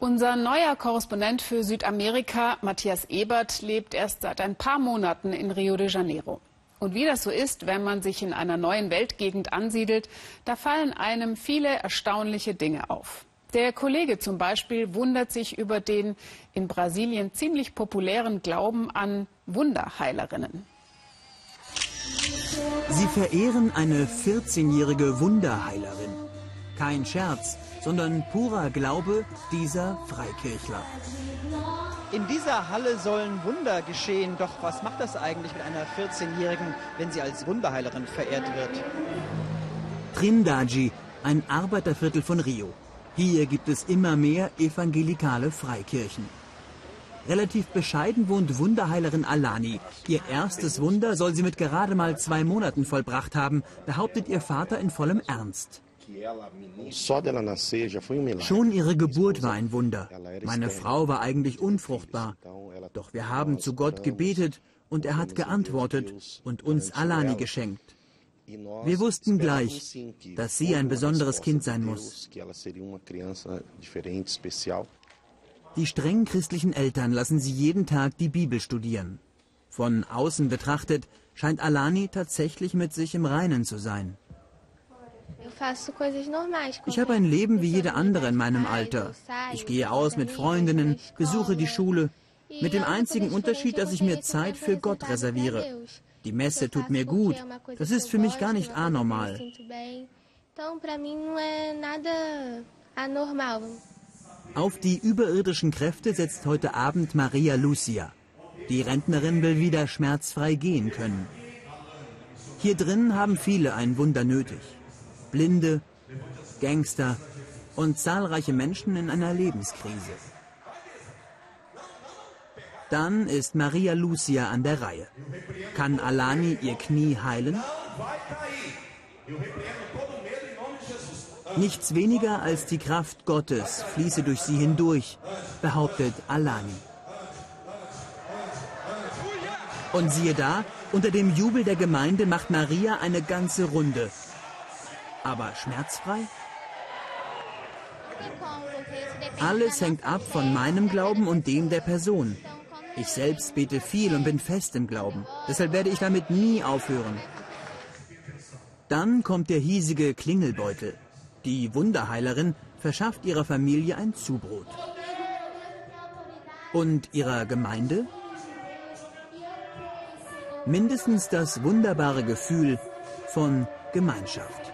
Unser neuer Korrespondent für Südamerika, Matthias Ebert, lebt erst seit ein paar Monaten in Rio de Janeiro. Und wie das so ist, wenn man sich in einer neuen Weltgegend ansiedelt, da fallen einem viele erstaunliche Dinge auf. Der Kollege zum Beispiel wundert sich über den in Brasilien ziemlich populären Glauben an Wunderheilerinnen. Sie verehren eine 14-jährige Wunderheilerin. Kein Scherz, sondern purer Glaube dieser Freikirchler. In dieser Halle sollen Wunder geschehen. Doch was macht das eigentlich mit einer 14-Jährigen, wenn sie als Wunderheilerin verehrt wird? Trindade, ein Arbeiterviertel von Rio. Hier gibt es immer mehr evangelikale Freikirchen. Relativ bescheiden wohnt Wunderheilerin Alani. Ihr erstes Wunder soll sie mit gerade mal zwei Monaten vollbracht haben, behauptet ihr Vater in vollem Ernst. Schon ihre Geburt war ein Wunder. Meine Frau war eigentlich unfruchtbar. Doch wir haben zu Gott gebetet und er hat geantwortet und uns Alani geschenkt. Wir wussten gleich, dass sie ein besonderes Kind sein muss. Die streng christlichen Eltern lassen sie jeden Tag die Bibel studieren. Von außen betrachtet scheint Alani tatsächlich mit sich im Reinen zu sein. Ich habe ein Leben wie jede andere in meinem Alter. Ich gehe aus mit Freundinnen, besuche die Schule, mit dem einzigen Unterschied, dass ich mir Zeit für Gott reserviere. Die Messe tut mir gut. Das ist für mich gar nicht anormal. Auf die überirdischen Kräfte setzt heute Abend Maria Lucia. Die Rentnerin will wieder schmerzfrei gehen können. Hier drin haben viele ein Wunder nötig. Blinde, Gangster und zahlreiche Menschen in einer Lebenskrise. Dann ist Maria Lucia an der Reihe. Kann Alani ihr Knie heilen? Nichts weniger als die Kraft Gottes fließe durch sie hindurch, behauptet Alani. Und siehe da, unter dem Jubel der Gemeinde macht Maria eine ganze Runde. Aber schmerzfrei? Alles hängt ab von meinem Glauben und dem der Person. Ich selbst bete viel und bin fest im Glauben. Deshalb werde ich damit nie aufhören. Dann kommt der hiesige Klingelbeutel. Die Wunderheilerin verschafft ihrer Familie ein Zubrot. Und ihrer Gemeinde? Mindestens das wunderbare Gefühl von Gemeinschaft.